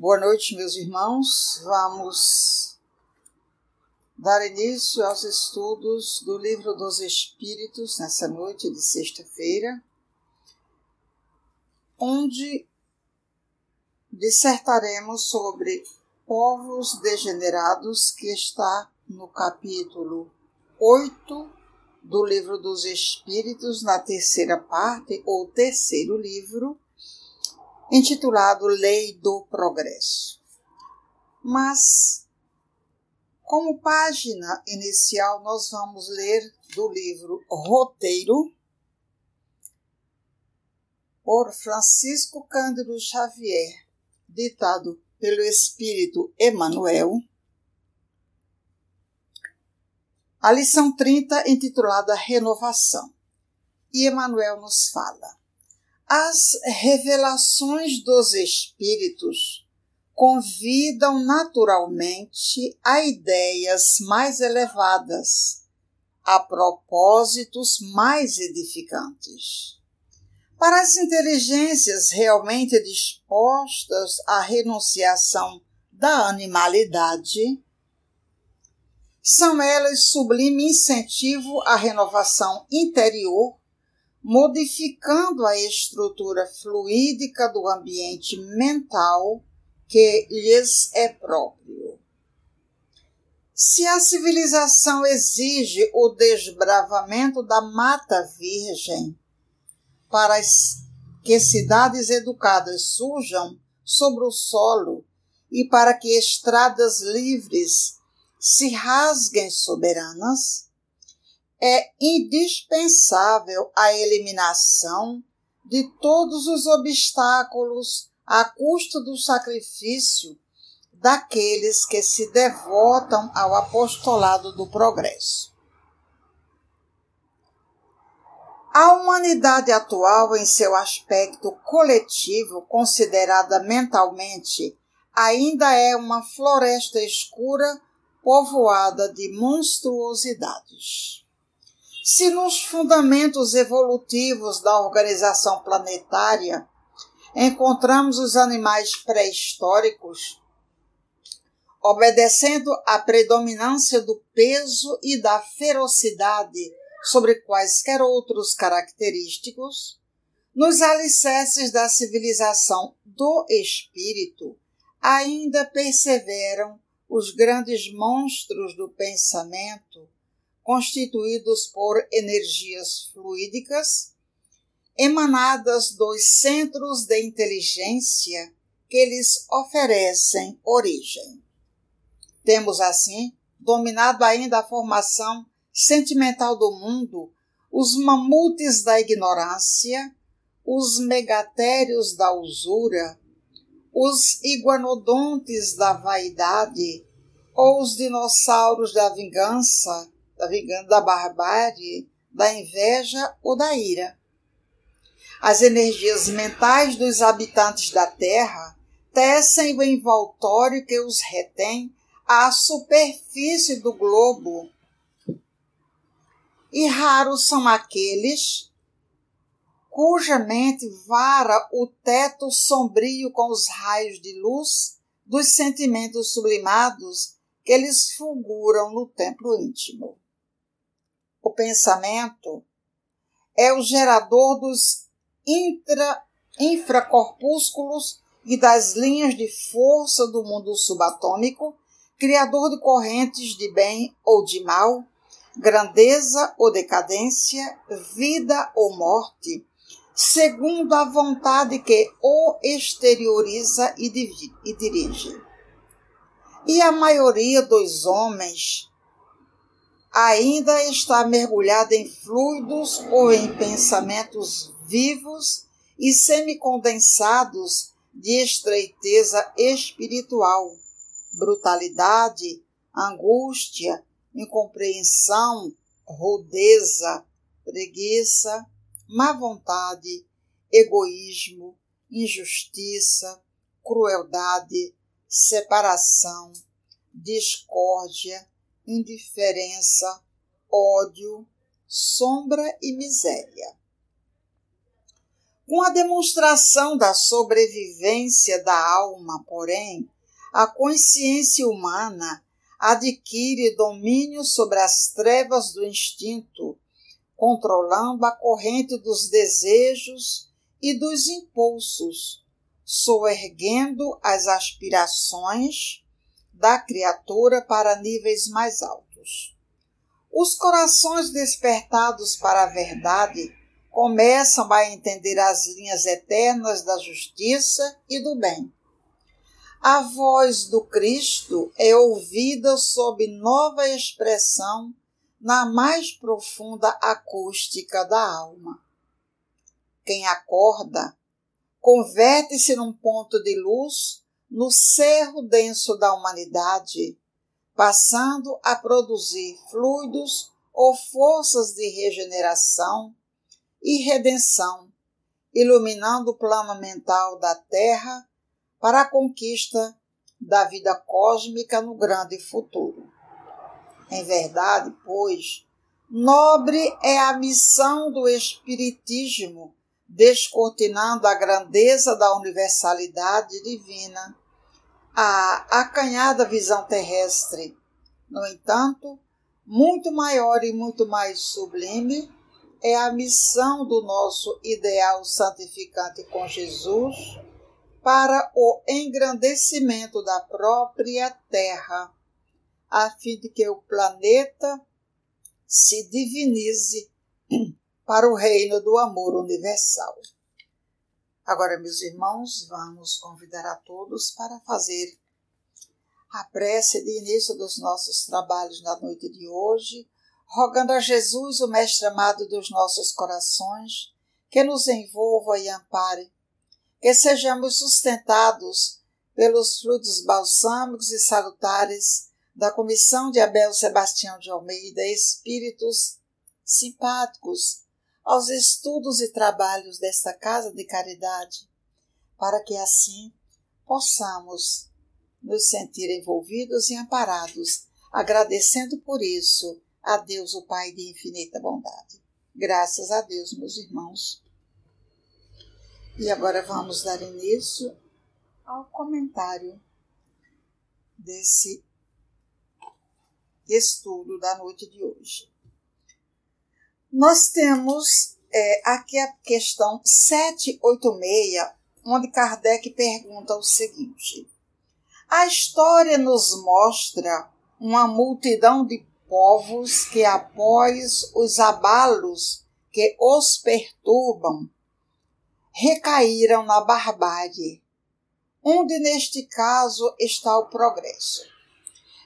Boa noite, meus irmãos. Vamos dar início aos estudos do Livro dos Espíritos nessa noite de sexta-feira, onde dissertaremos sobre povos degenerados, que está no capítulo 8 do Livro dos Espíritos, na terceira parte, ou terceiro livro intitulado Lei do Progresso. Mas, como página inicial, nós vamos ler do livro Roteiro, por Francisco Cândido Xavier, ditado pelo Espírito Emmanuel, a lição 30, intitulada Renovação. E Emmanuel nos fala: as revelações dos espíritos convidam naturalmente a ideias mais elevadas, a propósitos mais edificantes. Para as inteligências realmente dispostas à renunciação da animalidade, são elas sublime incentivo à renovação interior modificando a estrutura fluídica do ambiente mental que lhes é próprio. Se a civilização exige o desbravamento da mata virgem para que cidades educadas surjam sobre o solo e para que estradas livres se rasguem soberanas, é indispensável a eliminação de todos os obstáculos à custa do sacrifício daqueles que se devotam ao apostolado do progresso. A humanidade atual, em seu aspecto coletivo, considerada mentalmente, ainda é uma floresta escura povoada de monstruosidades. Se nos fundamentos evolutivos da organização planetária encontramos os animais pré-históricos, obedecendo à predominância do peso e da ferocidade sobre quaisquer outros característicos, nos alicerces da civilização do espírito ainda perseveram os grandes monstros do pensamento constituídos por energias fluídicas emanadas dos centros de inteligência que lhes oferecem origem. Temos, assim, dominado ainda a formação sentimental do mundo, os mamutes da ignorância, os megatérios da usura, os iguanodontes da vaidade, ou os dinossauros da vingança, da vingança, da barbárie, da inveja ou da ira. As energias mentais dos habitantes da Terra tecem o envoltório que os retém à superfície do globo. E raros são aqueles cuja mente vara o teto sombrio com os raios de luz dos sentimentos sublimados que eles fulguram no templo íntimo o pensamento é o gerador dos intra, infracorpúsculos e das linhas de força do mundo subatômico, criador de correntes de bem ou de mal, grandeza ou decadência, vida ou morte, segundo a vontade que o exterioriza e dirige. E a maioria dos homens ainda está mergulhada em fluidos ou em pensamentos vivos e semicondensados de estreiteza espiritual, brutalidade, angústia, incompreensão, rudeza, preguiça, má vontade, egoísmo, injustiça, crueldade, separação, discórdia, indiferença, ódio, sombra e miséria. Com a demonstração da sobrevivência da alma, porém, a consciência humana adquire domínio sobre as trevas do instinto, controlando a corrente dos desejos e dos impulsos, soerguendo as aspirações da criatura para níveis mais altos. Os corações despertados para a verdade começam a entender as linhas eternas da justiça e do bem. A voz do Cristo é ouvida sob nova expressão na mais profunda acústica da alma. Quem acorda converte-se num ponto de luz no cerro denso da humanidade, passando a produzir fluidos ou forças de regeneração e redenção, iluminando o plano mental da Terra para a conquista da vida cósmica no grande futuro. Em verdade, pois, nobre é a missão do Espiritismo, descortinando a grandeza da universalidade divina, a acanhada visão terrestre. No entanto, muito maior e muito mais sublime é a missão do nosso ideal santificante com Jesus para o engrandecimento da própria Terra, a fim de que o planeta se divinize para o reino do amor universal. Agora, meus irmãos, vamos convidar a todos para fazer a prece de início dos nossos trabalhos na noite de hoje, rogando a Jesus, o Mestre amado dos nossos corações, que nos envolva e ampare, que sejamos sustentados pelos frutos balsâmicos e salutares da comissão de Abel Sebastião de Almeida, espíritos simpáticos aos estudos e trabalhos desta casa de caridade, para que assim possamos nos sentir envolvidos e amparados, agradecendo por isso a Deus, o Pai de infinita bondade. Graças a Deus, meus irmãos. E agora vamos dar início ao comentário desse estudo da noite de hoje. Nós temos é, aqui a questão 786, onde Kardec pergunta o seguinte: A história nos mostra uma multidão de povos que, após os abalos que os perturbam, recaíram na barbárie, onde neste caso está o progresso.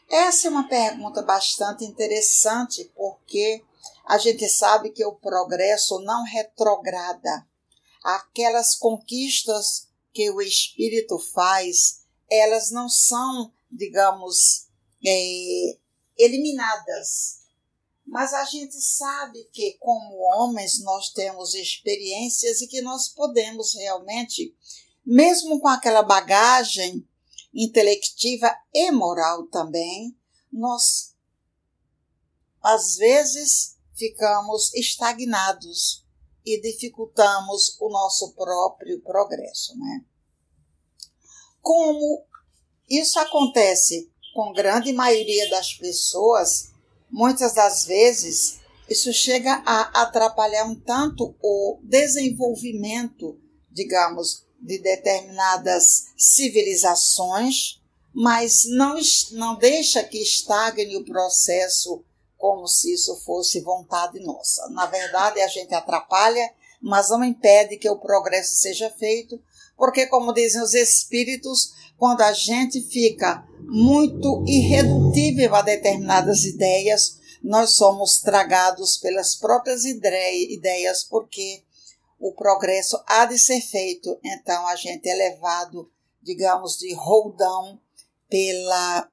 Essa é uma pergunta bastante interessante, porque a gente sabe que o progresso não retrograda. Aquelas conquistas que o espírito faz, elas não são, digamos, é, eliminadas. Mas a gente sabe que, como homens, nós temos experiências e que nós podemos realmente, mesmo com aquela bagagem intelectiva e moral também, nós, às vezes, ficamos estagnados e dificultamos o nosso próprio progresso. Né? Como isso acontece com grande maioria das pessoas, muitas das vezes isso chega a atrapalhar um tanto o desenvolvimento, digamos, de determinadas civilizações, mas não, não deixa que estagne o processo como se isso fosse vontade nossa. Na verdade, a gente atrapalha, mas não impede que o progresso seja feito, porque, como dizem os espíritos, quando a gente fica muito irredutível a determinadas ideias, nós somos tragados pelas próprias ideias, porque o progresso há de ser feito, então a gente é levado, digamos, de roldão pela,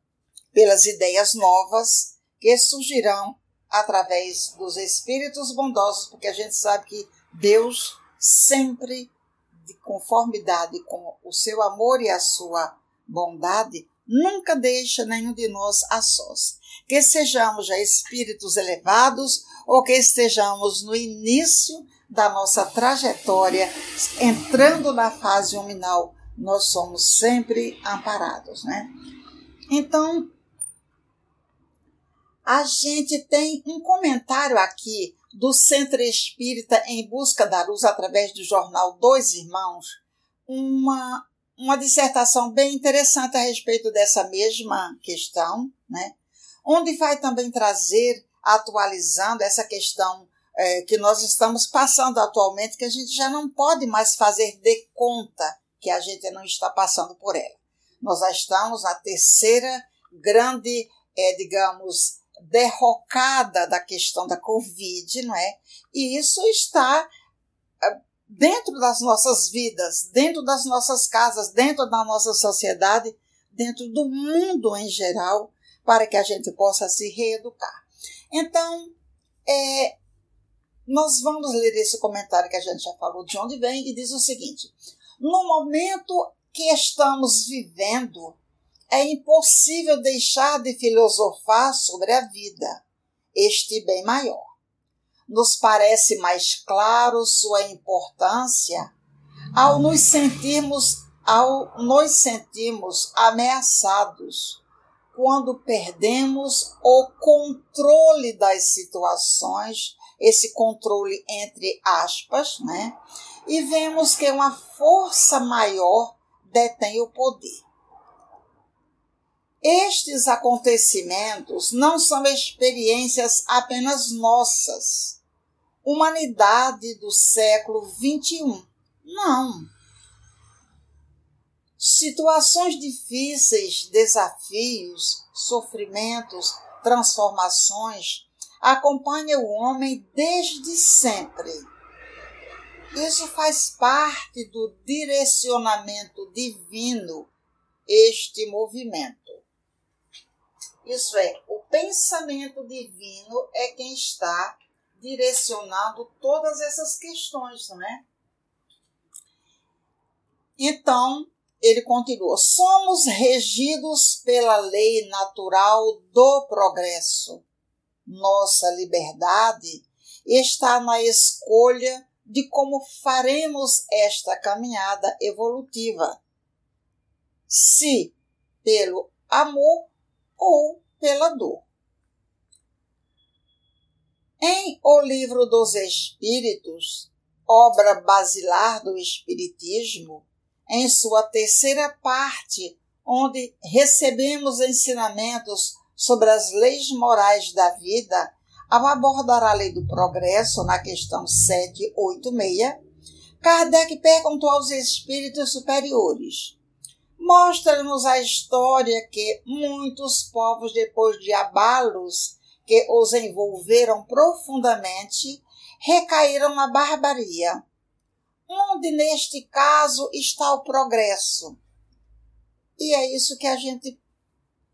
pelas ideias novas que surgirão através dos espíritos bondosos, porque a gente sabe que Deus sempre, de conformidade com o seu amor e a sua bondade, nunca deixa nenhum de nós a sós. Que sejamos já espíritos elevados ou que estejamos no início da nossa trajetória, entrando na fase huminal, nós somos sempre amparados, né? Então, a gente tem um comentário aqui do Centro Espírita em Busca da Luz, através do jornal Dois Irmãos, uma, uma dissertação bem interessante a respeito dessa mesma questão, né? onde vai também trazer, atualizando essa questão é, que nós estamos passando atualmente, que a gente já não pode mais fazer de conta que a gente não está passando por ela. Nós já estamos na terceira grande, é, digamos, derrocada da questão da Covid, não é? E isso está é, dentro das nossas vidas, dentro das nossas casas, dentro da nossa sociedade, dentro do mundo em geral, para que a gente possa se reeducar. Então, é, nós vamos ler esse comentário que a gente já falou de onde vem e diz o seguinte: no momento que estamos vivendo, é impossível deixar de filosofar sobre a vida, este bem maior. Nos parece mais claro sua importância ao nos sentirmos ao nos sentirmos ameaçados quando perdemos o controle das situações, esse controle entre aspas, né? E vemos que uma força maior detém o poder. Estes acontecimentos não são experiências apenas nossas, humanidade do século XXI. Não. Situações difíceis, desafios, sofrimentos, transformações acompanham o homem desde sempre. Isso faz parte do direcionamento divino, este movimento. Isso é, o pensamento divino é quem está direcionando todas essas questões, não é? Então, ele continua: somos regidos pela lei natural do progresso. Nossa liberdade está na escolha de como faremos esta caminhada evolutiva. Se pelo amor ou pela dor. Em O Livro dos Espíritos, obra basilar do Espiritismo, em sua terceira parte, onde recebemos ensinamentos sobre as leis morais da vida, ao abordar a lei do progresso na questão 786, Kardec perguntou aos espíritos superiores: mostra-nos a história que muitos povos, depois de abalos que os envolveram profundamente, recaíram na barbaria. Onde neste caso está o progresso? E é isso que a gente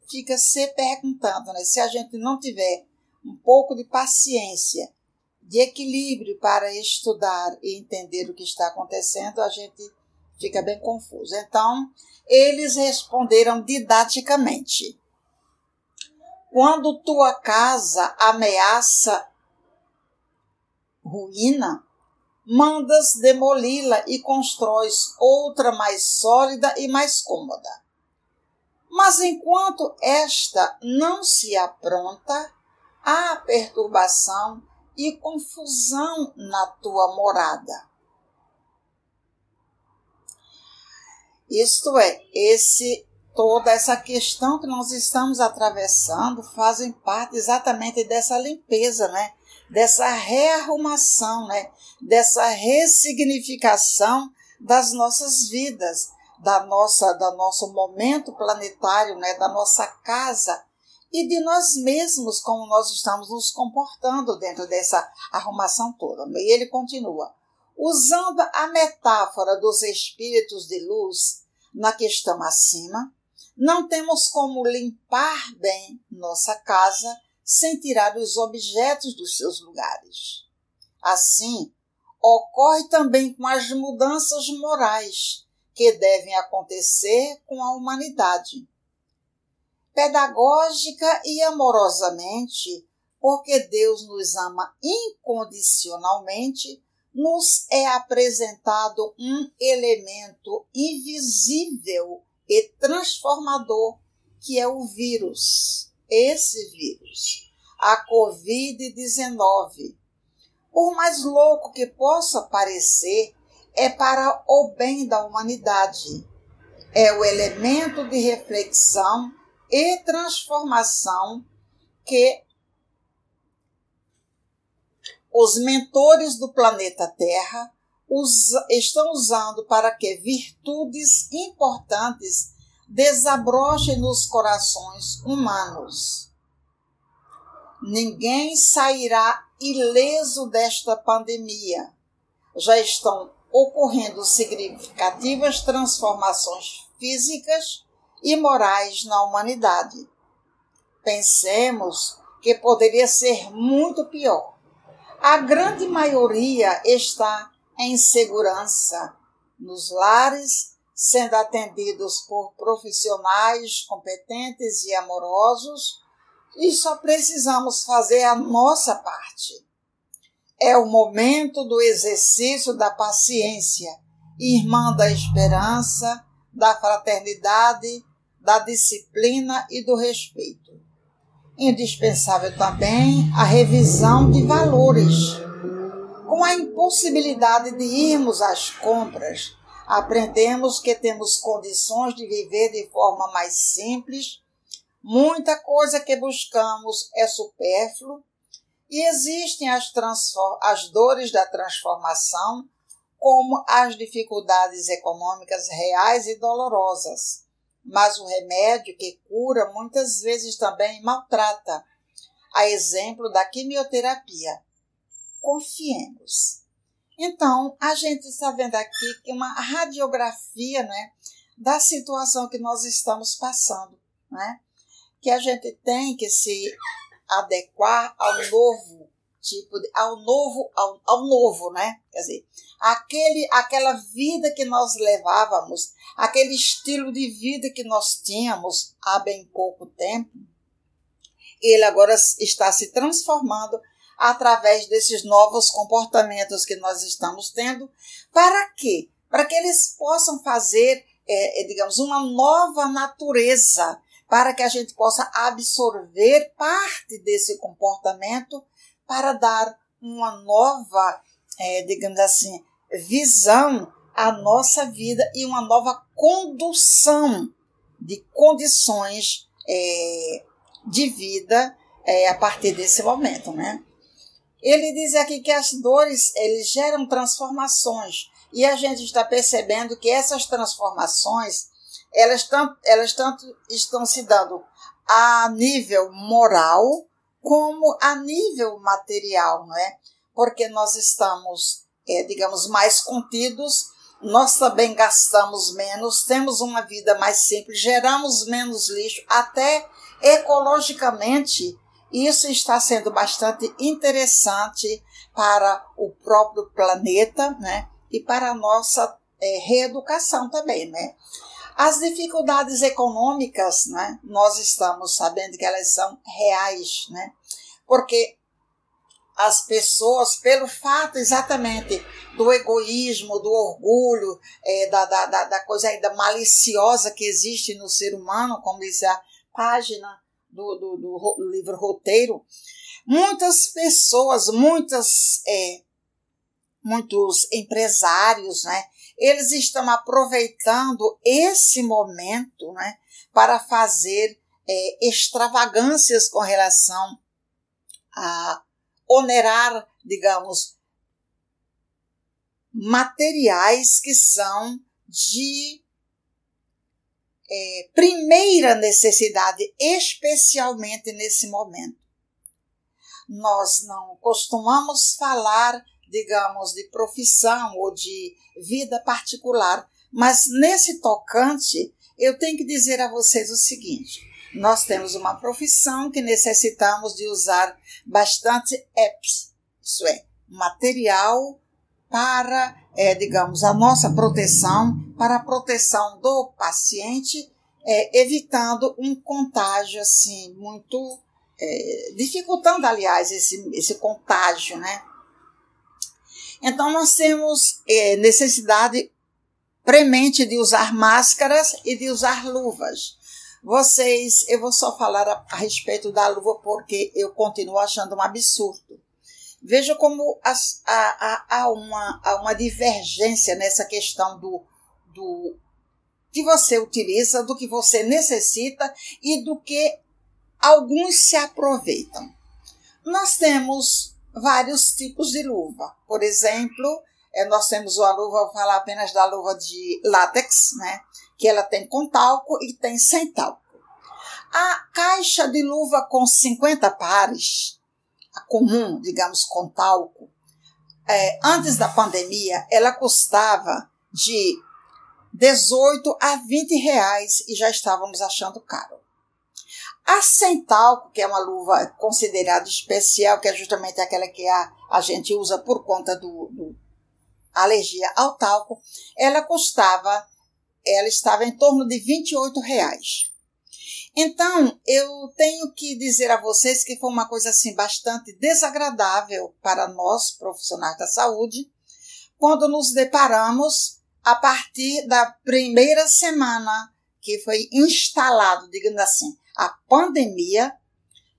fica se perguntando, né? Se a gente não tiver um pouco de paciência, de equilíbrio para estudar e entender o que está acontecendo, a gente fica bem confuso. Então, eles responderam didaticamente: Quando tua casa ameaça ruína, mandas demoli-la e constróis outra mais sólida e mais cômoda. Mas enquanto esta não se apronta, há perturbação e confusão na tua morada. Isto é, esse toda essa questão que nós estamos atravessando fazem parte exatamente dessa limpeza, né? Dessa rearrumação, né? Dessa ressignificação das nossas vidas, da nossa, do nosso momento planetário, né? Da nossa casa e de nós mesmos, como nós estamos nos comportando dentro dessa arrumação toda. E ele continua. Usando a metáfora dos espíritos de luz na questão acima, não temos como limpar bem nossa casa sem tirar os objetos dos seus lugares. Assim, ocorre também com as mudanças morais que devem acontecer com a humanidade. Pedagógica e amorosamente, porque Deus nos ama incondicionalmente, nos é apresentado um elemento invisível e transformador que é o vírus. Esse vírus, a Covid-19. Por mais louco que possa parecer, é para o bem da humanidade. É o elemento de reflexão e transformação que os mentores do planeta Terra estão usando para que virtudes importantes desabrochem nos corações humanos. Ninguém sairá ileso desta pandemia. Já estão ocorrendo significativas transformações físicas e morais na humanidade. Pensemos que poderia ser muito pior. A grande maioria está em segurança nos lares, sendo atendidos por profissionais competentes e amorosos, e só precisamos fazer a nossa parte. É o momento do exercício da paciência, irmã da esperança, da fraternidade, da disciplina e do respeito. Indispensável também a revisão de valores com a impossibilidade de irmos às compras, aprendemos que temos condições de viver de forma mais simples, muita coisa que buscamos é supérfluo e existem as, as dores da transformação, como as dificuldades econômicas reais e dolorosas. Mas o remédio que cura muitas vezes também maltrata, a exemplo da quimioterapia confiemos. Então, a gente está vendo aqui que uma radiografia né, da situação que nós estamos passando, né? que a gente tem que se adequar ao novo tipo de, ao novo ao, ao novo, né? Quer dizer, aquele aquela vida que nós levávamos, aquele estilo de vida que nós tínhamos há bem pouco tempo, ele agora está se transformando através desses novos comportamentos que nós estamos tendo. Para quê? Para que eles possam fazer, é, é, digamos, uma nova natureza, para que a gente possa absorver parte desse comportamento para dar uma nova, é, digamos assim, visão à nossa vida e uma nova condução de condições é, de vida é, a partir desse momento, né? Ele diz aqui que as dores eles geram transformações e a gente está percebendo que essas transformações elas tanto, elas tanto estão se dando a nível moral como a nível material, não é? Porque nós estamos, é, digamos, mais contidos, nós também gastamos menos, temos uma vida mais simples, geramos menos lixo, até ecologicamente isso está sendo bastante interessante para o próprio planeta né? e para a nossa é, reeducação também. Né? As dificuldades econômicas, né? nós estamos sabendo que elas são reais, né? porque as pessoas, pelo fato exatamente do egoísmo, do orgulho, é, da, da, da coisa ainda maliciosa que existe no ser humano, como diz a página do, do, do livro Roteiro, muitas pessoas, muitas, é, muitos empresários, né, eles estão aproveitando esse momento né, para fazer é, extravagâncias com relação a onerar, digamos, materiais que são de é, primeira necessidade, especialmente nesse momento. Nós não costumamos falar, digamos, de profissão ou de vida particular, mas nesse tocante, eu tenho que dizer a vocês o seguinte: nós temos uma profissão que necessitamos de usar bastante apps, isso é, material para, é, digamos, a nossa proteção, para a proteção do paciente, é, evitando um contágio assim muito é, dificultando, aliás, esse, esse contágio, né? Então, nós temos é, necessidade premente de usar máscaras e de usar luvas. Vocês, eu vou só falar a, a respeito da luva porque eu continuo achando um absurdo. Veja como as, há, há, uma, há uma divergência nessa questão do, do que você utiliza, do que você necessita e do que alguns se aproveitam. Nós temos vários tipos de luva. Por exemplo, é, nós temos uma luva, vou falar apenas da luva de látex, né? Que ela tem com talco e tem sem talco. A caixa de luva com 50 pares, a comum, digamos, com talco, é, antes da pandemia, ela custava de 18 a 20 reais e já estávamos achando caro. A sem talco, que é uma luva considerada especial, que é justamente aquela que a, a gente usa por conta do, do alergia ao talco, ela custava, ela estava em torno de 28 reais. Então, eu tenho que dizer a vocês que foi uma coisa assim bastante desagradável para nós, profissionais da saúde, quando nos deparamos a partir da primeira semana que foi instalado, digamos assim, a pandemia,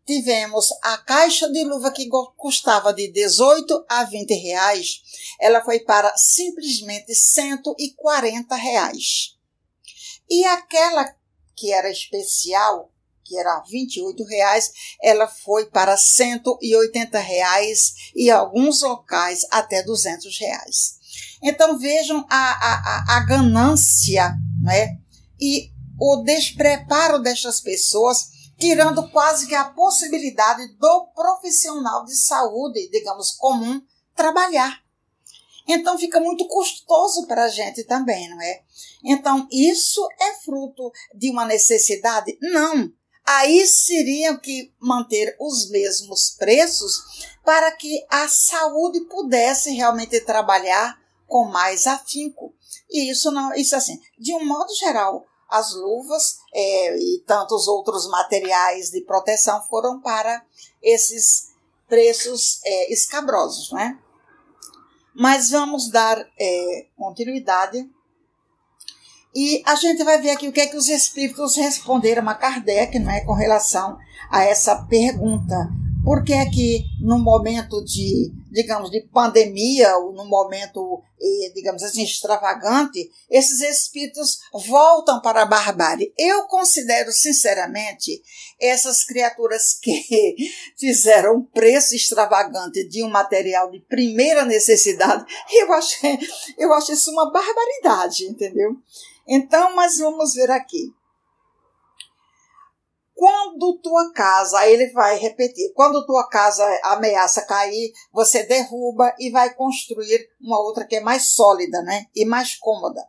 tivemos a caixa de luva que custava de 18 a 20 reais, ela foi para simplesmente 140 reais. E aquela que era especial, que era 28 reais, ela foi para 180 reais e alguns locais até 200 reais. Então vejam a, a, a ganância né? e o despreparo destas pessoas, tirando quase que a possibilidade do profissional de saúde, digamos, comum, trabalhar. Então fica muito custoso para a gente também, não é? Então, isso é fruto de uma necessidade? Não. Aí seriam que manter os mesmos preços para que a saúde pudesse realmente trabalhar com mais afinco. E isso não, isso assim, de um modo geral, as luvas é, e tantos outros materiais de proteção foram para esses preços é, escabrosos, né? Mas vamos dar é, continuidade e a gente vai ver aqui o que é que os espíritos responderam a Kardec, não é, com relação a essa pergunta por que é que no momento de, digamos, de pandemia, ou no momento, digamos assim, extravagante, esses espíritos voltam para a barbárie? Eu considero, sinceramente, essas criaturas que fizeram um preço extravagante de um material de primeira necessidade, eu acho, eu acho isso uma barbaridade, entendeu? Então, mas vamos ver aqui. Quando tua casa, aí ele vai repetir, quando tua casa ameaça cair, você derruba e vai construir uma outra que é mais sólida, né? E mais cômoda.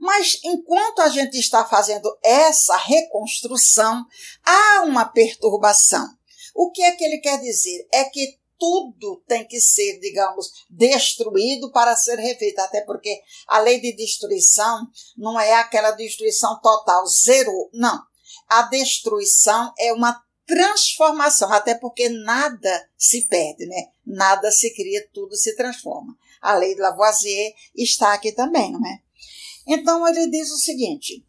Mas enquanto a gente está fazendo essa reconstrução, há uma perturbação. O que é que ele quer dizer? É que tudo tem que ser, digamos, destruído para ser refeito, até porque a lei de destruição não é aquela destruição total, zero, não a destruição é uma transformação, até porque nada se perde, né? Nada se cria, tudo se transforma. A lei de Lavoisier está aqui também, não é? Então ele diz o seguinte: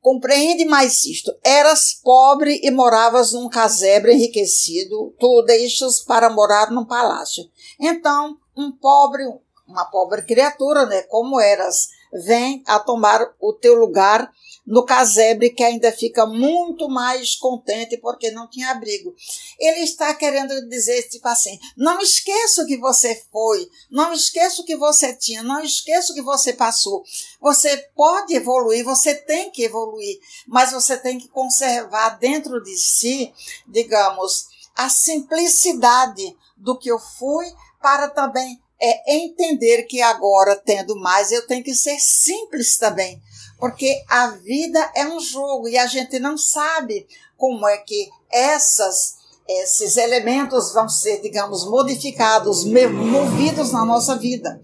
Compreende mais isto. Eras pobre e moravas num casebre enriquecido, tu deixas para morar num palácio. Então, um pobre, uma pobre criatura, né, como eras, vem a tomar o teu lugar no casebre que ainda fica muito mais contente porque não tinha abrigo. Ele está querendo dizer tipo assim: não esqueça o que você foi, não esqueça o que você tinha, não esqueça o que você passou. Você pode evoluir, você tem que evoluir, mas você tem que conservar dentro de si, digamos, a simplicidade do que eu fui para também é entender que agora, tendo mais, eu tenho que ser simples também porque a vida é um jogo e a gente não sabe como é que essas esses elementos vão ser, digamos, modificados, movidos na nossa vida.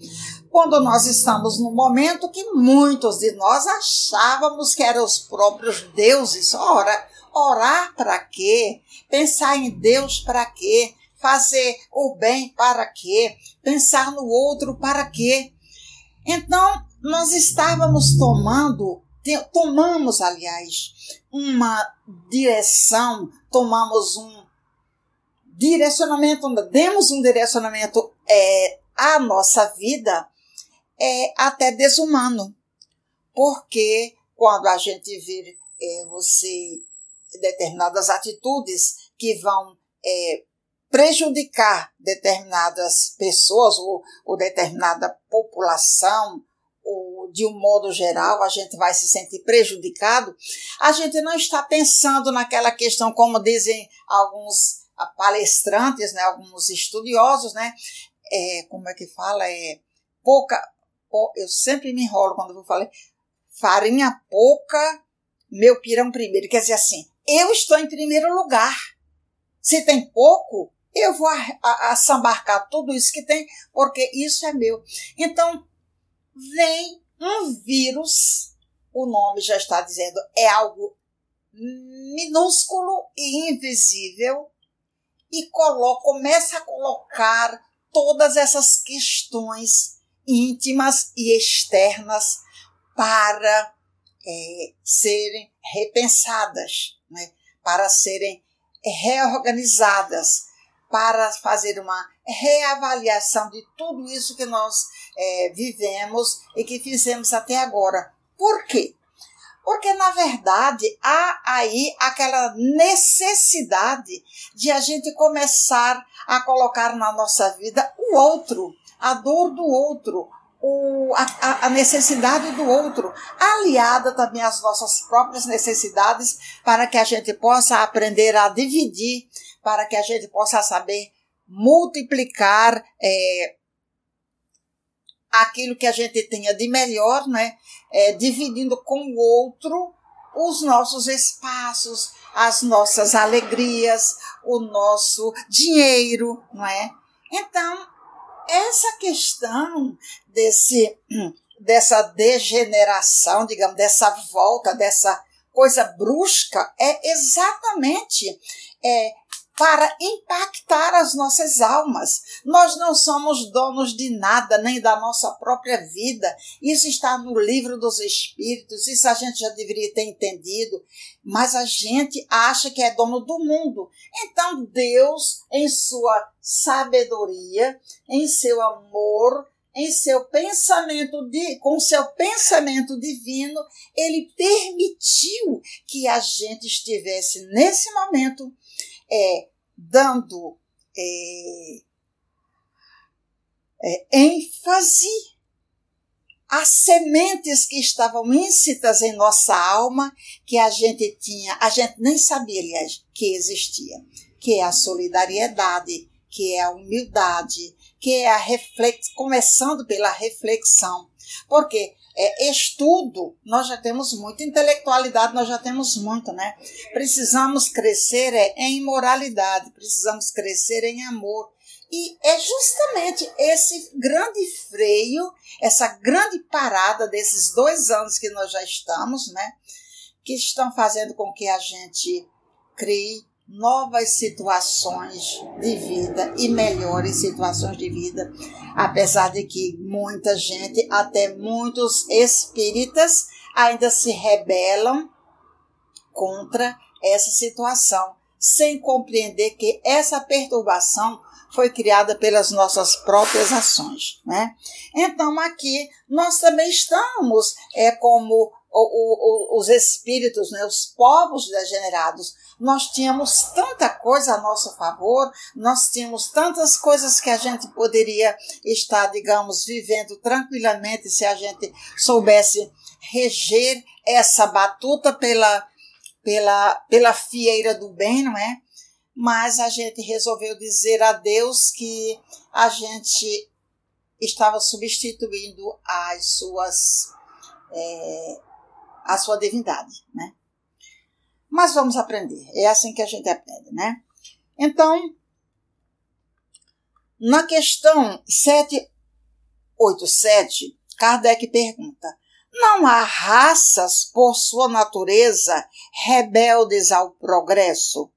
Quando nós estamos no momento que muitos de nós achávamos que eram os próprios deuses. Ora, orar para quê? Pensar em Deus para quê? Fazer o bem para quê? Pensar no outro para quê? Então, nós estávamos tomando, tomamos, aliás, uma direção, tomamos um direcionamento, demos um direcionamento é, à nossa vida é até desumano. Porque quando a gente vê é, você determinadas atitudes que vão é, prejudicar determinadas pessoas ou, ou determinada população, ou de um modo geral, a gente vai se sentir prejudicado, a gente não está pensando naquela questão, como dizem alguns palestrantes, né, alguns estudiosos, né, é, como é que fala, é pouca, pou, eu sempre me enrolo quando eu falar farinha pouca, meu pirão primeiro, quer dizer assim, eu estou em primeiro lugar, se tem pouco, eu vou assambarcar tudo isso que tem, porque isso é meu. Então, vem um vírus, o nome já está dizendo, é algo minúsculo e invisível, e coloca, começa a colocar todas essas questões íntimas e externas para é, serem repensadas, né? para serem reorganizadas, para fazer uma reavaliação de tudo isso que nós é, vivemos e que fizemos até agora. Por quê? Porque, na verdade, há aí aquela necessidade de a gente começar a colocar na nossa vida o outro, a dor do outro, o, a, a, necessidade do outro, aliada também às nossas próprias necessidades, para que a gente possa aprender a dividir, para que a gente possa saber multiplicar é, aquilo que a gente tenha de melhor, né? É, dividindo com o outro os nossos espaços, as nossas alegrias, o nosso dinheiro, não é? Então, essa questão desse dessa degeneração, digamos, dessa volta, dessa coisa brusca, é exatamente é, para impactar as nossas almas. Nós não somos donos de nada, nem da nossa própria vida. Isso está no livro dos Espíritos, isso a gente já deveria ter entendido, mas a gente acha que é dono do mundo. Então, Deus, em sua sabedoria, em seu amor, em seu pensamento de, com seu pensamento divino, ele permitiu que a gente estivesse nesse momento é, dando é, é, ênfase às sementes que estavam íncitas em nossa alma, que a gente tinha, a gente nem sabia, aliás, que existia, que é a solidariedade, que é a humildade, que é a reflex, começando pela reflexão. Porque é, estudo, nós já temos muito, intelectualidade nós já temos muito, né? Precisamos crescer é, em moralidade, precisamos crescer em amor. E é justamente esse grande freio, essa grande parada desses dois anos que nós já estamos, né? Que estão fazendo com que a gente crie novas situações de vida e melhores situações de vida, apesar de que muita gente, até muitos espíritas, ainda se rebelam contra essa situação, sem compreender que essa perturbação foi criada pelas nossas próprias ações, né? Então aqui nós também estamos é como o, o, os espíritos, né, os povos degenerados, nós tínhamos tanta coisa a nosso favor, nós tínhamos tantas coisas que a gente poderia estar, digamos, vivendo tranquilamente se a gente soubesse reger essa batuta pela, pela, pela fieira do bem, não é? Mas a gente resolveu dizer a Deus que a gente estava substituindo as suas é, a sua divindade, né? Mas vamos aprender. É assim que a gente aprende, né? Então, na questão 787, Kardec pergunta: não há raças, por sua natureza, rebeldes ao progresso?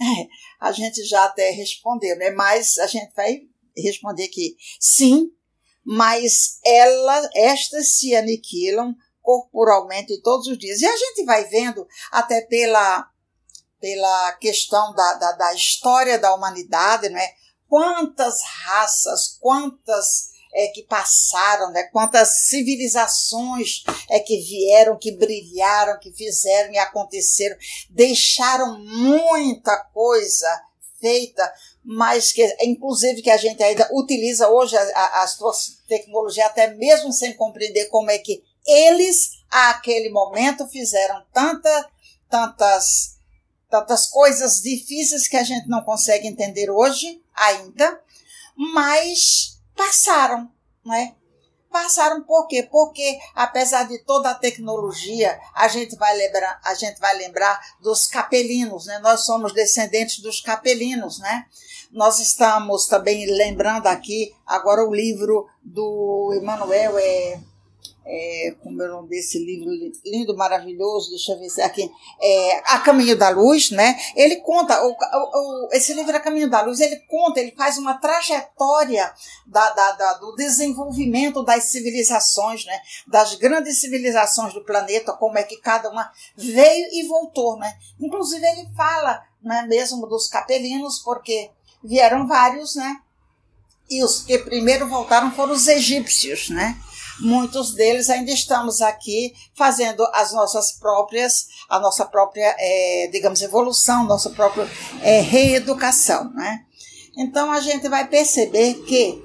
É, a gente já até respondeu, né? Mas a gente vai responder aqui. Sim, mas ela, estas se aniquilam corporalmente todos os dias. E a gente vai vendo até pela, pela questão da, da, da história da humanidade, né? Quantas raças, quantas é, que passaram, né? quantas civilizações é que vieram, que brilharam, que fizeram e aconteceram, deixaram muita coisa feita, mas que inclusive que a gente ainda utiliza hoje a, a, suas tecnologias até mesmo sem compreender como é que eles àquele momento fizeram tanta, tantas tantas coisas difíceis que a gente não consegue entender hoje ainda, mas passaram, né? Passaram por quê? Porque apesar de toda a tecnologia, a gente vai lembrar, a gente vai lembrar dos capelinos, né? Nós somos descendentes dos capelinos, né? Nós estamos também lembrando aqui agora o livro do Emmanuel é é, como é o nome desse livro lindo, maravilhoso, deixa eu ver se é aqui, é, A Caminho da Luz, né? Ele conta, o, o, esse livro A Caminho da Luz, ele conta, ele faz uma trajetória da, da, da, do desenvolvimento das civilizações, né? Das grandes civilizações do planeta, como é que cada uma veio e voltou, né? Inclusive ele fala, né, mesmo dos capelinos, porque vieram vários, né? E os que primeiro voltaram foram os egípcios, né? Muitos deles ainda estamos aqui fazendo as nossas próprias, a nossa própria, é, digamos, evolução, nossa própria é, reeducação, né? Então a gente vai perceber que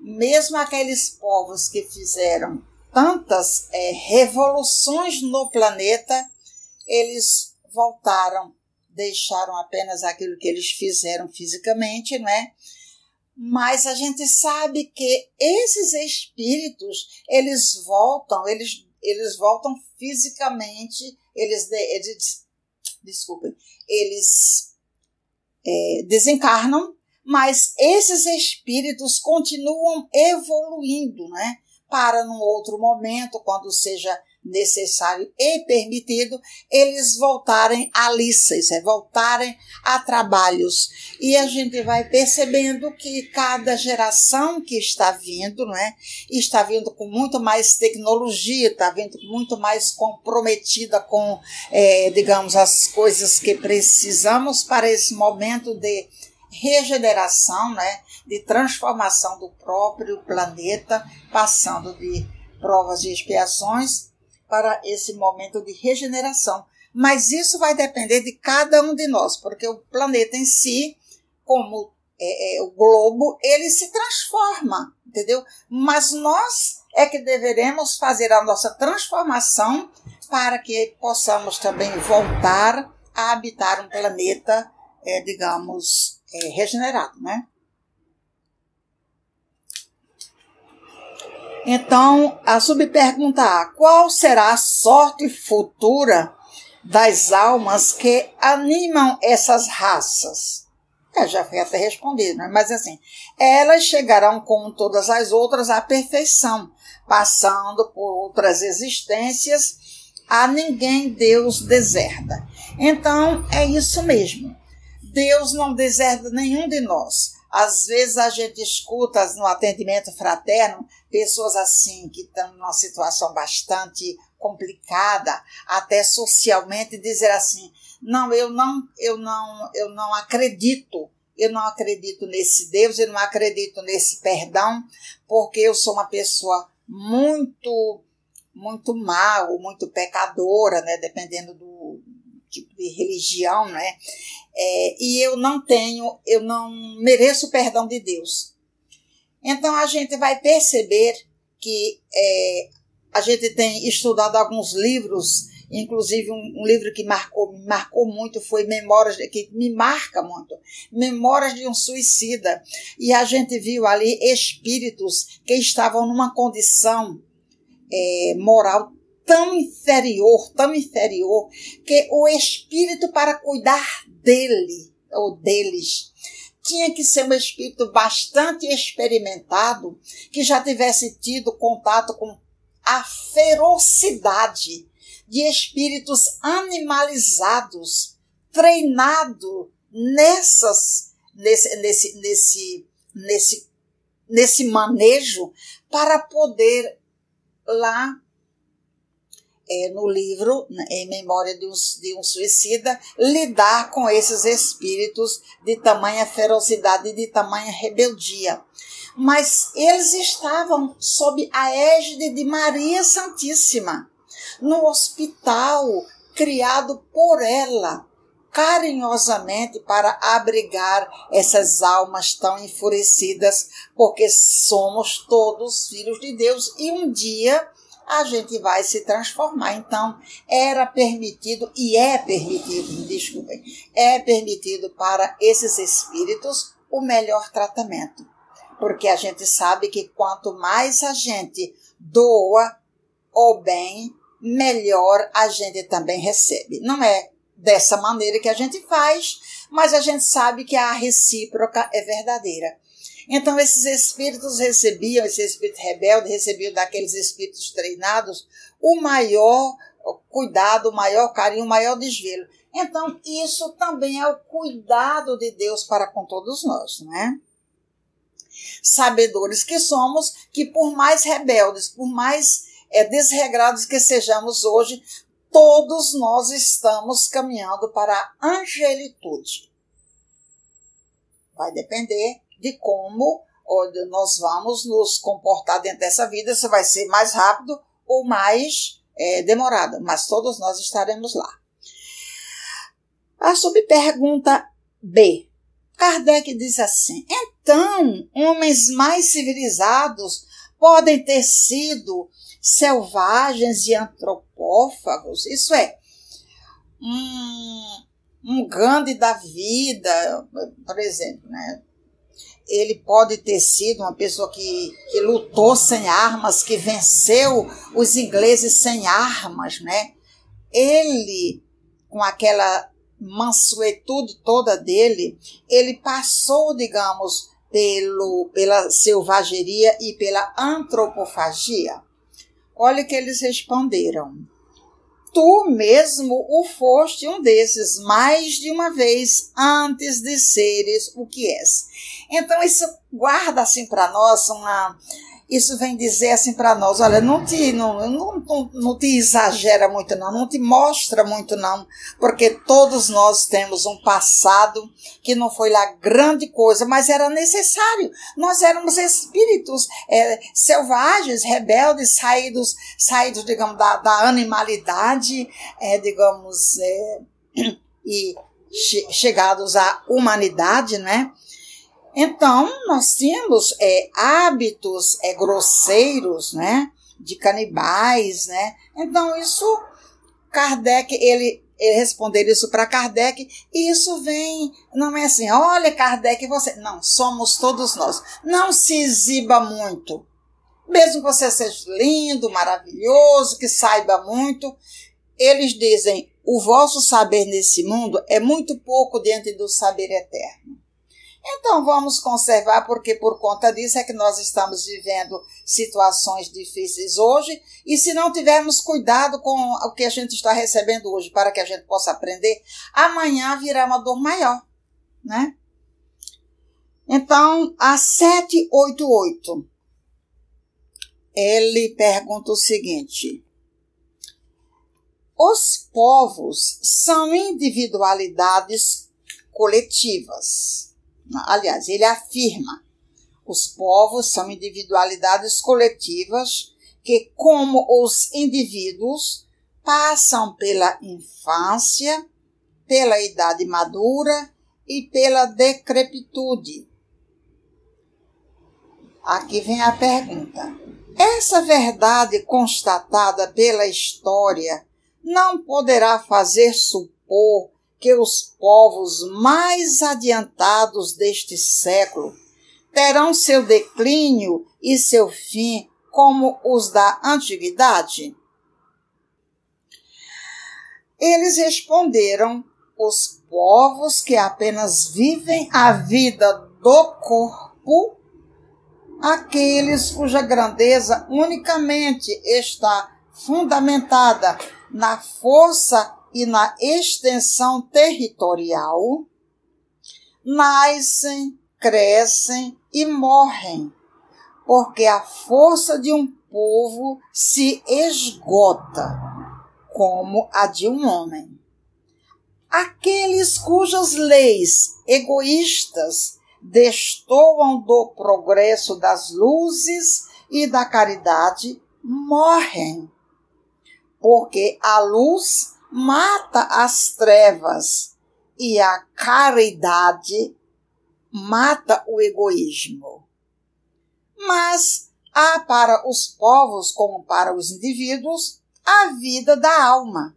mesmo aqueles povos que fizeram tantas é, revoluções no planeta, eles voltaram, deixaram apenas aquilo que eles fizeram fisicamente, né? Mas a gente sabe que esses espíritos eles voltam eles eles voltam fisicamente eles, eles desculpem eles é, desencarnam mas esses espíritos continuam evoluindo né? Para num outro momento quando seja necessário e permitido, eles voltarem a liças, é, voltarem a trabalhos. E a gente vai percebendo que cada geração que está vindo, né, está vindo com muito mais tecnologia, está vindo muito mais comprometida com, é, digamos, as coisas que precisamos para esse momento de regeneração, né, de transformação do próprio planeta, passando de provas e expiações para esse momento de regeneração. Mas isso vai depender de cada um de nós, porque o planeta em si, como é, é, o globo, ele se transforma, entendeu? Mas nós é que deveremos fazer a nossa transformação para que possamos também voltar a habitar um planeta, é, digamos, é, regenerado, né? Então, a subpergunta A: qual será a sorte futura das almas que animam essas raças? É, já foi até respondido, né? mas assim, elas chegarão como todas as outras à perfeição, passando por outras existências, a ninguém Deus deserda. Então, é isso mesmo. Deus não deserda nenhum de nós. Às vezes a gente escuta no atendimento fraterno pessoas assim que estão numa situação bastante complicada, até socialmente, dizer assim: não, eu não, eu não, eu não acredito, eu não acredito nesse Deus, eu não acredito nesse perdão, porque eu sou uma pessoa muito, muito mal, muito pecadora, né? Dependendo do tipo de religião, né? É, e eu não tenho, eu não mereço o perdão de Deus. Então a gente vai perceber que é, a gente tem estudado alguns livros, inclusive um, um, livro que marcou, me marcou muito foi Memórias, que me marca muito, Memórias de um Suicida. E a gente viu ali espíritos que estavam numa condição é, moral tão inferior, tão inferior, que o espírito para cuidar dele ou deles. Tinha que ser um espírito bastante experimentado, que já tivesse tido contato com a ferocidade de espíritos animalizados, treinado nessas, nesse, nesse, nesse, nesse, nesse manejo para poder lá é, no livro, né, em memória de um, de um suicida, lidar com esses espíritos de tamanha ferocidade e de tamanha rebeldia. Mas eles estavam sob a égide de Maria Santíssima, no hospital criado por ela, carinhosamente para abrigar essas almas tão enfurecidas, porque somos todos filhos de Deus e um dia a gente vai se transformar. Então, era permitido e é permitido, desculpem, é permitido para esses espíritos o melhor tratamento. Porque a gente sabe que quanto mais a gente doa o bem, melhor a gente também recebe. Não é dessa maneira que a gente faz, mas a gente sabe que a recíproca é verdadeira. Então, esses espíritos recebiam, esse espírito rebelde recebiam daqueles espíritos treinados o maior cuidado, o maior carinho, o maior desvelo. Então, isso também é o cuidado de Deus para com todos nós, não é? Sabedores que somos, que por mais rebeldes, por mais é, desregrados que sejamos hoje, todos nós estamos caminhando para a angelitude. Vai depender de como nós vamos nos comportar dentro dessa vida, se vai ser mais rápido ou mais é, demorada, mas todos nós estaremos lá. A subpergunta B. Kardec diz assim: então, homens mais civilizados podem ter sido selvagens e antropófagos? Isso é, um, um da vida, por exemplo, né? Ele pode ter sido uma pessoa que, que lutou sem armas, que venceu os ingleses sem armas, né? Ele, com aquela mansuetude toda dele, ele passou, digamos, pelo, pela selvageria e pela antropofagia. Olha o que eles responderam tu mesmo o foste um desses mais de uma vez antes de seres o que és. Então isso guarda assim para nós uma isso vem dizer assim para nós, olha, não te, não, não, não, te exagera muito não, não te mostra muito não, porque todos nós temos um passado que não foi lá grande coisa, mas era necessário. Nós éramos espíritos é, selvagens, rebeldes, saídos, saídos, digamos, da, da animalidade, é, digamos, é, e che chegados à humanidade, né? Então, nós tínhamos é, hábitos é, grosseiros, né? De canibais, né? Então, isso, Kardec, ele, ele responder isso para Kardec, e isso vem, não é assim, olha, Kardec, você. Não, somos todos nós. Não se exiba muito. Mesmo que você seja lindo, maravilhoso, que saiba muito, eles dizem: o vosso saber nesse mundo é muito pouco diante do saber eterno. Então vamos conservar, porque por conta disso é que nós estamos vivendo situações difíceis hoje, e se não tivermos cuidado com o que a gente está recebendo hoje para que a gente possa aprender, amanhã virá uma dor maior, né? Então, a 788, ele pergunta o seguinte: Os povos são individualidades coletivas aliás, ele afirma: os povos são individualidades coletivas que, como os indivíduos, passam pela infância, pela idade madura e pela decrepitude. Aqui vem a pergunta: essa verdade constatada pela história não poderá fazer supor que os povos mais adiantados deste século terão seu declínio e seu fim como os da antiguidade? Eles responderam: os povos que apenas vivem a vida do corpo, aqueles cuja grandeza unicamente está fundamentada na força e na extensão territorial, nascem, crescem e morrem, porque a força de um povo se esgota, como a de um homem. Aqueles cujas leis egoístas destoam do progresso das luzes e da caridade morrem, porque a luz mata as trevas e a caridade mata o egoísmo. Mas há para os povos, como para os indivíduos, a vida da alma.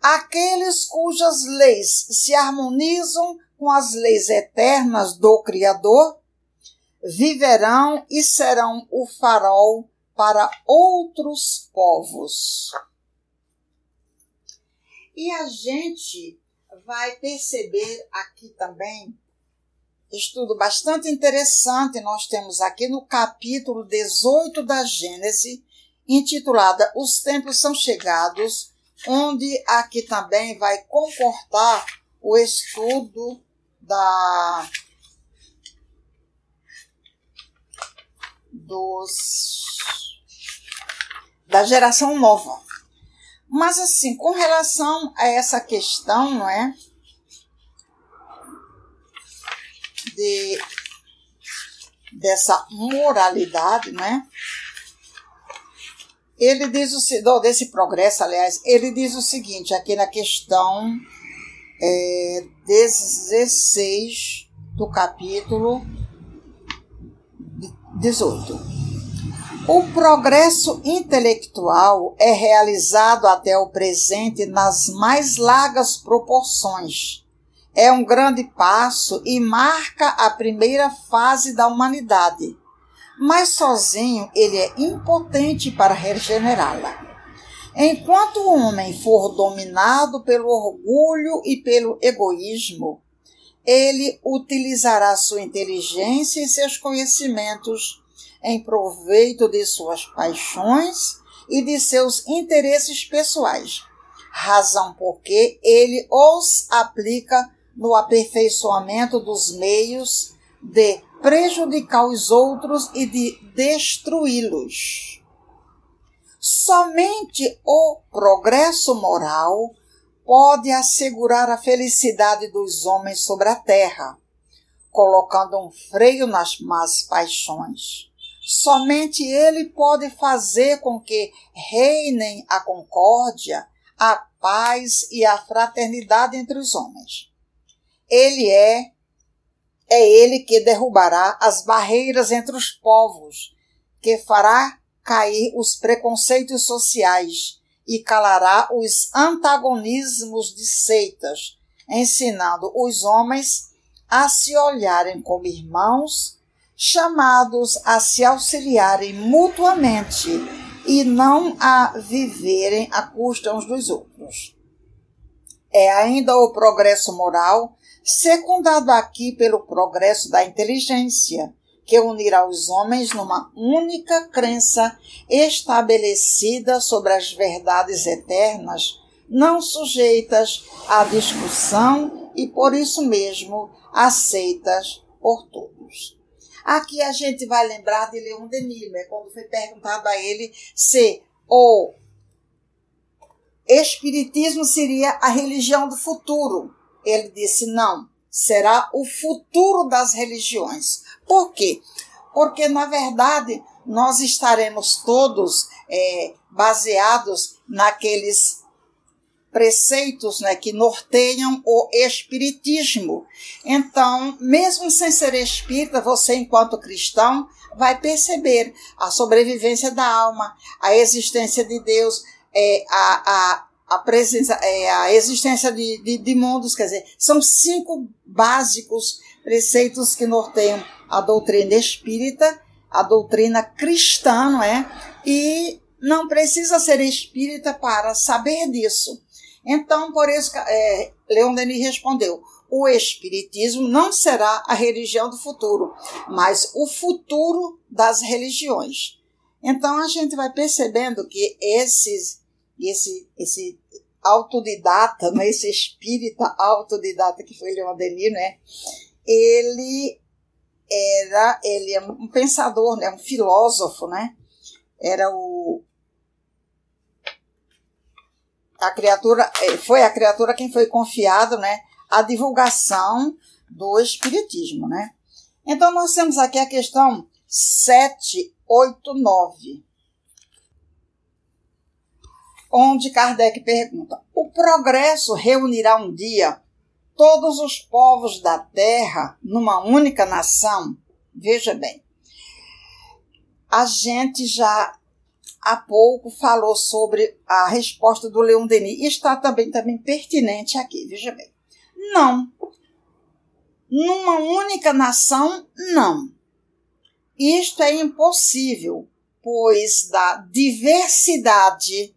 Aqueles cujas leis se harmonizam com as leis eternas do Criador viverão e serão o farol para outros povos. E a gente vai perceber aqui também estudo bastante interessante nós temos aqui no capítulo 18 da Gênesis, intitulada Os Tempos São Chegados, onde aqui também vai comportar o estudo da dos da geração nova. Mas assim, com relação a essa questão, não é? De, dessa moralidade, né? Ele diz o desse progresso, aliás, ele diz o seguinte aqui na questão é, 16 do capítulo 18. O progresso intelectual é realizado até o presente nas mais largas proporções. É um grande passo e marca a primeira fase da humanidade, mas sozinho ele é impotente para regenerá-la. Enquanto o homem for dominado pelo orgulho e pelo egoísmo, ele utilizará sua inteligência e seus conhecimentos em proveito de suas paixões e de seus interesses pessoais, razão porque ele os aplica no aperfeiçoamento dos meios de prejudicar os outros e de destruí-los. Somente o progresso moral pode assegurar a felicidade dos homens sobre a terra, colocando um freio nas más paixões Somente Ele pode fazer com que reinem a concórdia, a paz e a fraternidade entre os homens. Ele é, é Ele que derrubará as barreiras entre os povos, que fará cair os preconceitos sociais e calará os antagonismos de seitas, ensinando os homens a se olharem como irmãos chamados a se auxiliarem mutuamente e não a viverem à custa uns dos outros. É ainda o progresso moral, secundado aqui pelo progresso da inteligência, que unirá os homens numa única crença estabelecida sobre as verdades eternas, não sujeitas à discussão e por isso mesmo aceitas por todos. Aqui a gente vai lembrar de Leon Denis, né, quando foi perguntado a ele se o Espiritismo seria a religião do futuro. Ele disse: não, será o futuro das religiões. Por quê? Porque, na verdade, nós estaremos todos é, baseados naqueles preceitos né, que norteiam o espiritismo. Então, mesmo sem ser espírita, você, enquanto cristão, vai perceber a sobrevivência da alma, a existência de Deus, é, a, a, a, presença, é, a existência de, de, de mundos, quer dizer, são cinco básicos preceitos que norteiam a doutrina espírita, a doutrina cristã, não é? E não precisa ser espírita para saber disso. Então, por isso, é, Leon Denis respondeu: o Espiritismo não será a religião do futuro, mas o futuro das religiões. Então, a gente vai percebendo que esses, esse, esse autodidata, né, esse espírita autodidata que foi Leon Denis, né, ele era ele é um pensador, né, um filósofo, né? Era o a criatura eh, foi a criatura quem foi confiado, né, a divulgação do espiritismo, né? Então nós temos aqui a questão 789 onde Kardec pergunta: o progresso reunirá um dia todos os povos da Terra numa única nação? Veja bem, a gente já há pouco falou sobre a resposta do Leon Denis e está também, também pertinente aqui, veja bem. Não. Numa única nação, não. Isto é impossível, pois da diversidade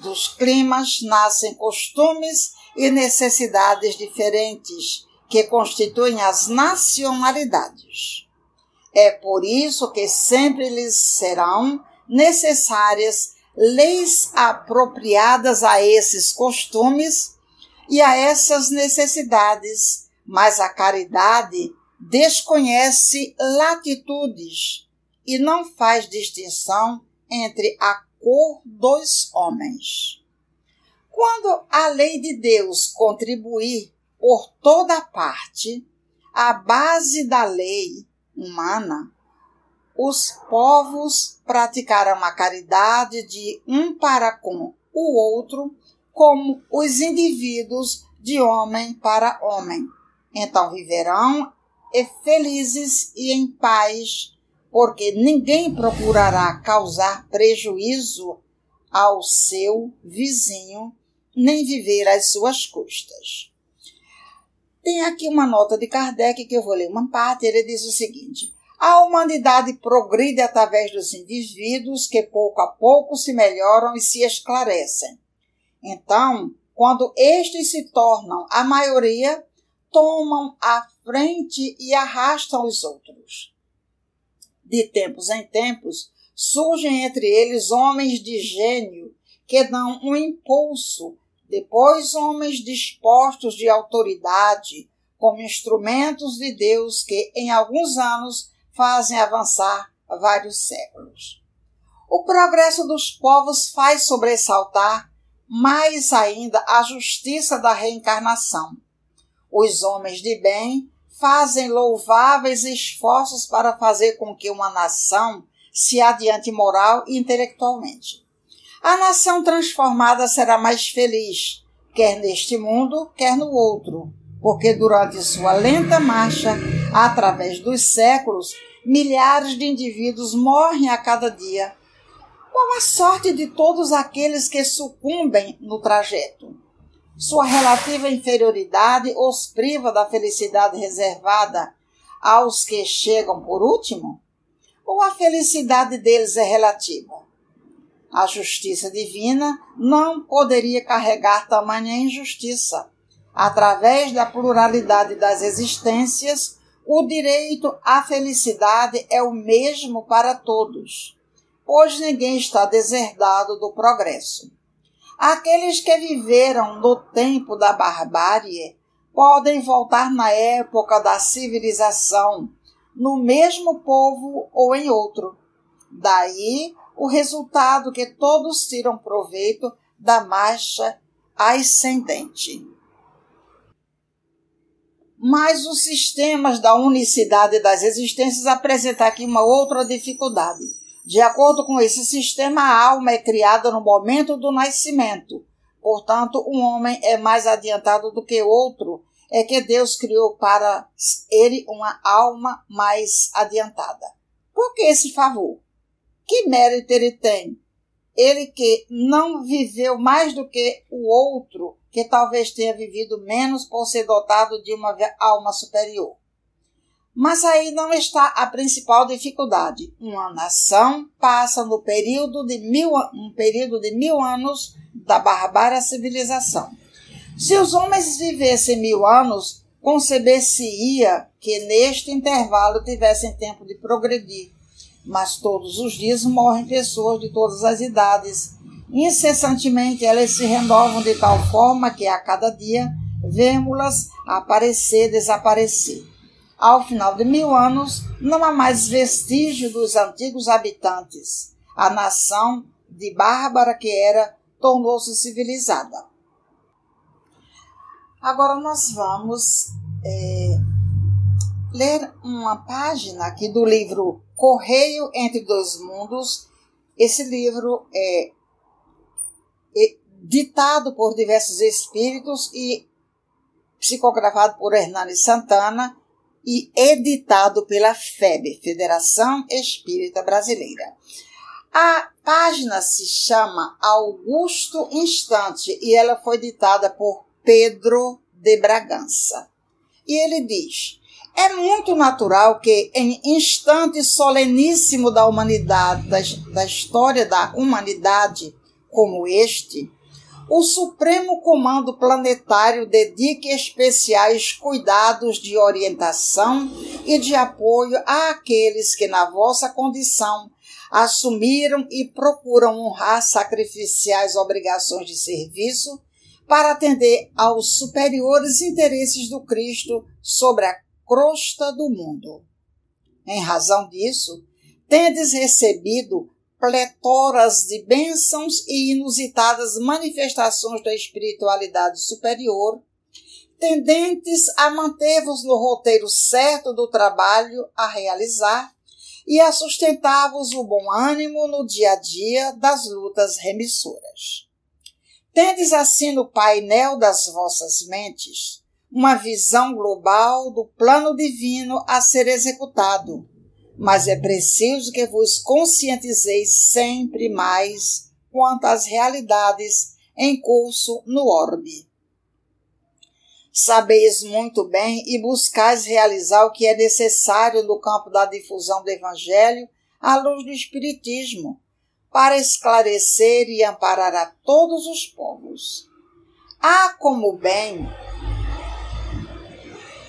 dos climas nascem costumes e necessidades diferentes que constituem as nacionalidades. É por isso que sempre lhes serão necessárias leis apropriadas a esses costumes e a essas necessidades, mas a caridade desconhece latitudes e não faz distinção entre a cor dos homens. Quando a lei de Deus contribuir por toda parte, a base da lei humana, os povos praticarão a caridade de um para com o outro, como os indivíduos de homem para homem. Então viverão felizes e em paz porque ninguém procurará causar prejuízo ao seu vizinho, nem viver às suas custas. Tem aqui uma nota de Kardec que eu vou ler uma parte. Ele diz o seguinte: a humanidade progride através dos indivíduos que pouco a pouco se melhoram e se esclarecem. Então, quando estes se tornam a maioria, tomam a frente e arrastam os outros de tempos em tempos, surgem entre eles homens de gênio que dão um impulso, depois homens dispostos de autoridade, como instrumentos de Deus que, em alguns anos, fazem avançar vários séculos. O progresso dos povos faz sobressaltar mais ainda a justiça da reencarnação. Os homens de bem fazem louváveis esforços para fazer com que uma nação se adiante moral e intelectualmente. A nação transformada será mais feliz, quer neste mundo, quer no outro, porque durante sua lenta marcha, através dos séculos, milhares de indivíduos morrem a cada dia. Qual a sorte de todos aqueles que sucumbem no trajeto? Sua relativa inferioridade os priva da felicidade reservada aos que chegam por último? Ou a felicidade deles é relativa? A justiça divina não poderia carregar tamanha injustiça. Através da pluralidade das existências, o direito à felicidade é o mesmo para todos, pois ninguém está deserdado do progresso. Aqueles que viveram no tempo da barbárie podem voltar na época da civilização, no mesmo povo ou em outro. Daí o resultado que todos tiram proveito da marcha ascendente. Mas os sistemas da unicidade das existências apresentam aqui uma outra dificuldade de acordo com esse sistema, a alma é criada no momento do nascimento. Portanto, um homem é mais adiantado do que outro, é que Deus criou para ele uma alma mais adiantada. Por que esse favor? Que mérito ele tem? Ele que não viveu mais do que o outro, que talvez tenha vivido menos por ser dotado de uma alma superior. Mas aí não está a principal dificuldade. Uma nação passa no período de mil, um período de mil anos da barbária civilização. Se os homens vivessem mil anos, conceber-se-ia que neste intervalo tivessem tempo de progredir. Mas todos os dias morrem pessoas de todas as idades. Incessantemente elas se renovam de tal forma que a cada dia vemos-las aparecer, desaparecer. Ao final de mil anos, não há mais vestígio dos antigos habitantes. A nação de Bárbara que era tornou-se civilizada. Agora nós vamos é, ler uma página aqui do livro Correio entre Dois Mundos. Esse livro é, é ditado por diversos espíritos e psicografado por Hernani Santana e editado pela FEB, Federação Espírita Brasileira. A página se chama Augusto Instante e ela foi ditada por Pedro de Bragança. E ele diz: é muito natural que, em instante soleníssimo da humanidade, da, da história da humanidade, como este, o Supremo Comando Planetário dedique especiais cuidados de orientação e de apoio àqueles que, na vossa condição, assumiram e procuram honrar sacrificiais obrigações de serviço para atender aos superiores interesses do Cristo sobre a crosta do mundo. Em razão disso, tendes recebido pletoras de bênçãos e inusitadas manifestações da espiritualidade superior, tendentes a manter-vos no roteiro certo do trabalho a realizar e a sustentar-vos o bom ânimo no dia a dia das lutas remissoras. Tendes assim no painel das vossas mentes uma visão global do plano divino a ser executado, mas é preciso que vos conscientizeis sempre mais quanto às realidades em curso no orbe. Sabeis muito bem e buscais realizar o que é necessário no campo da difusão do Evangelho à luz do Espiritismo, para esclarecer e amparar a todos os povos. Há como bem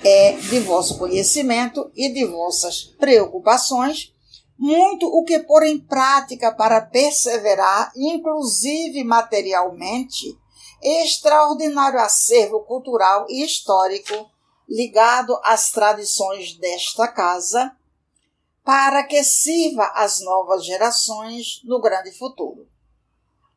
é de vosso conhecimento e de vossas preocupações muito o que pôr em prática para perseverar, inclusive materialmente, extraordinário acervo cultural e histórico ligado às tradições desta casa, para que sirva às novas gerações no grande futuro.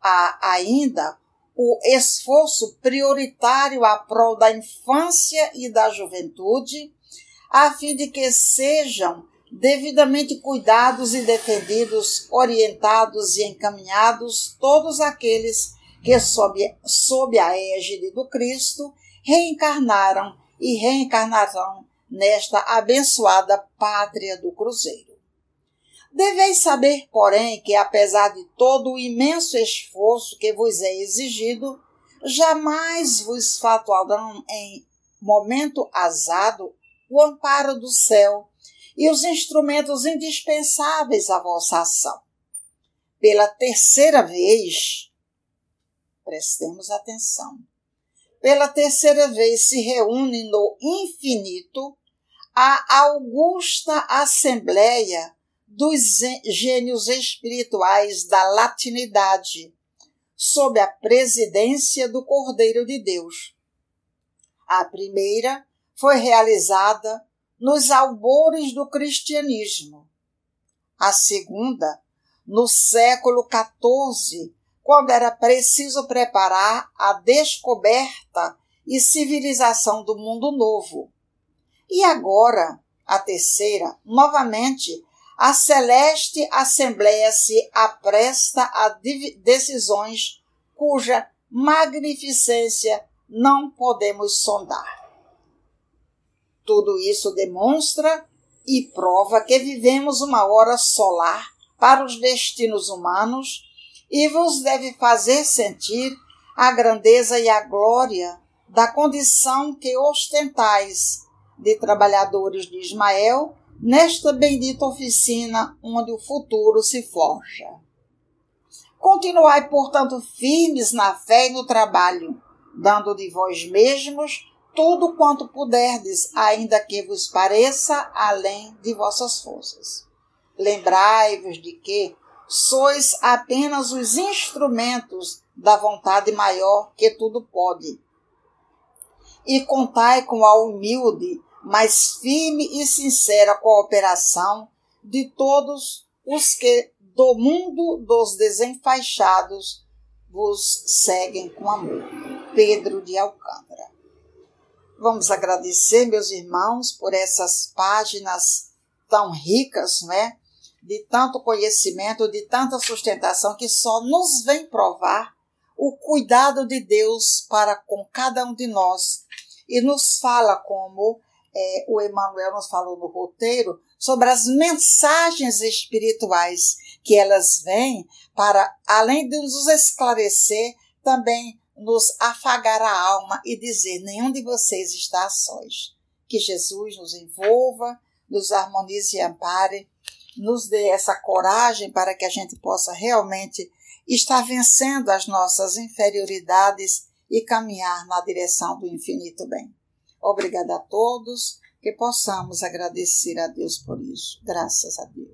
Há ainda o esforço prioritário à prol da infância e da juventude, a fim de que sejam devidamente cuidados e defendidos, orientados e encaminhados todos aqueles que, sob, sob a égide do Cristo, reencarnaram e reencarnarão nesta abençoada pátria do Cruzeiro. Deveis saber, porém, que apesar de todo o imenso esforço que vos é exigido, jamais vos faltarão em momento azado o amparo do céu e os instrumentos indispensáveis à vossa ação. Pela terceira vez, prestemos atenção, pela terceira vez se reúne no infinito a augusta Assembleia dos gênios espirituais da latinidade, sob a presidência do Cordeiro de Deus. A primeira foi realizada nos albores do cristianismo. A segunda, no século XIV, quando era preciso preparar a descoberta e civilização do mundo novo. E agora, a terceira, novamente, a celeste Assembleia se apresta a decisões cuja magnificência não podemos sondar. Tudo isso demonstra e prova que vivemos uma hora solar para os destinos humanos e vos deve fazer sentir a grandeza e a glória da condição que ostentais de trabalhadores de Ismael nesta bendita oficina onde o futuro se forja. Continuai, portanto, firmes na fé e no trabalho, dando de vós mesmos tudo quanto puderdes, ainda que vos pareça além de vossas forças. Lembrai-vos de que sois apenas os instrumentos da vontade maior que tudo pode. e contai com a humilde, mas firme e sincera cooperação de todos os que do mundo dos desenfaixados vos seguem com amor. Pedro de Alcântara. Vamos agradecer, meus irmãos, por essas páginas tão ricas, né? De tanto conhecimento, de tanta sustentação que só nos vem provar o cuidado de Deus para com cada um de nós e nos fala como é, o Emmanuel nos falou no roteiro sobre as mensagens espirituais que elas vêm para, além de nos esclarecer, também nos afagar a alma e dizer: nenhum de vocês está a sós. Que Jesus nos envolva, nos harmonize e ampare, nos dê essa coragem para que a gente possa realmente estar vencendo as nossas inferioridades e caminhar na direção do infinito bem. Obrigada a todos, que possamos agradecer a Deus por isso. Graças a Deus.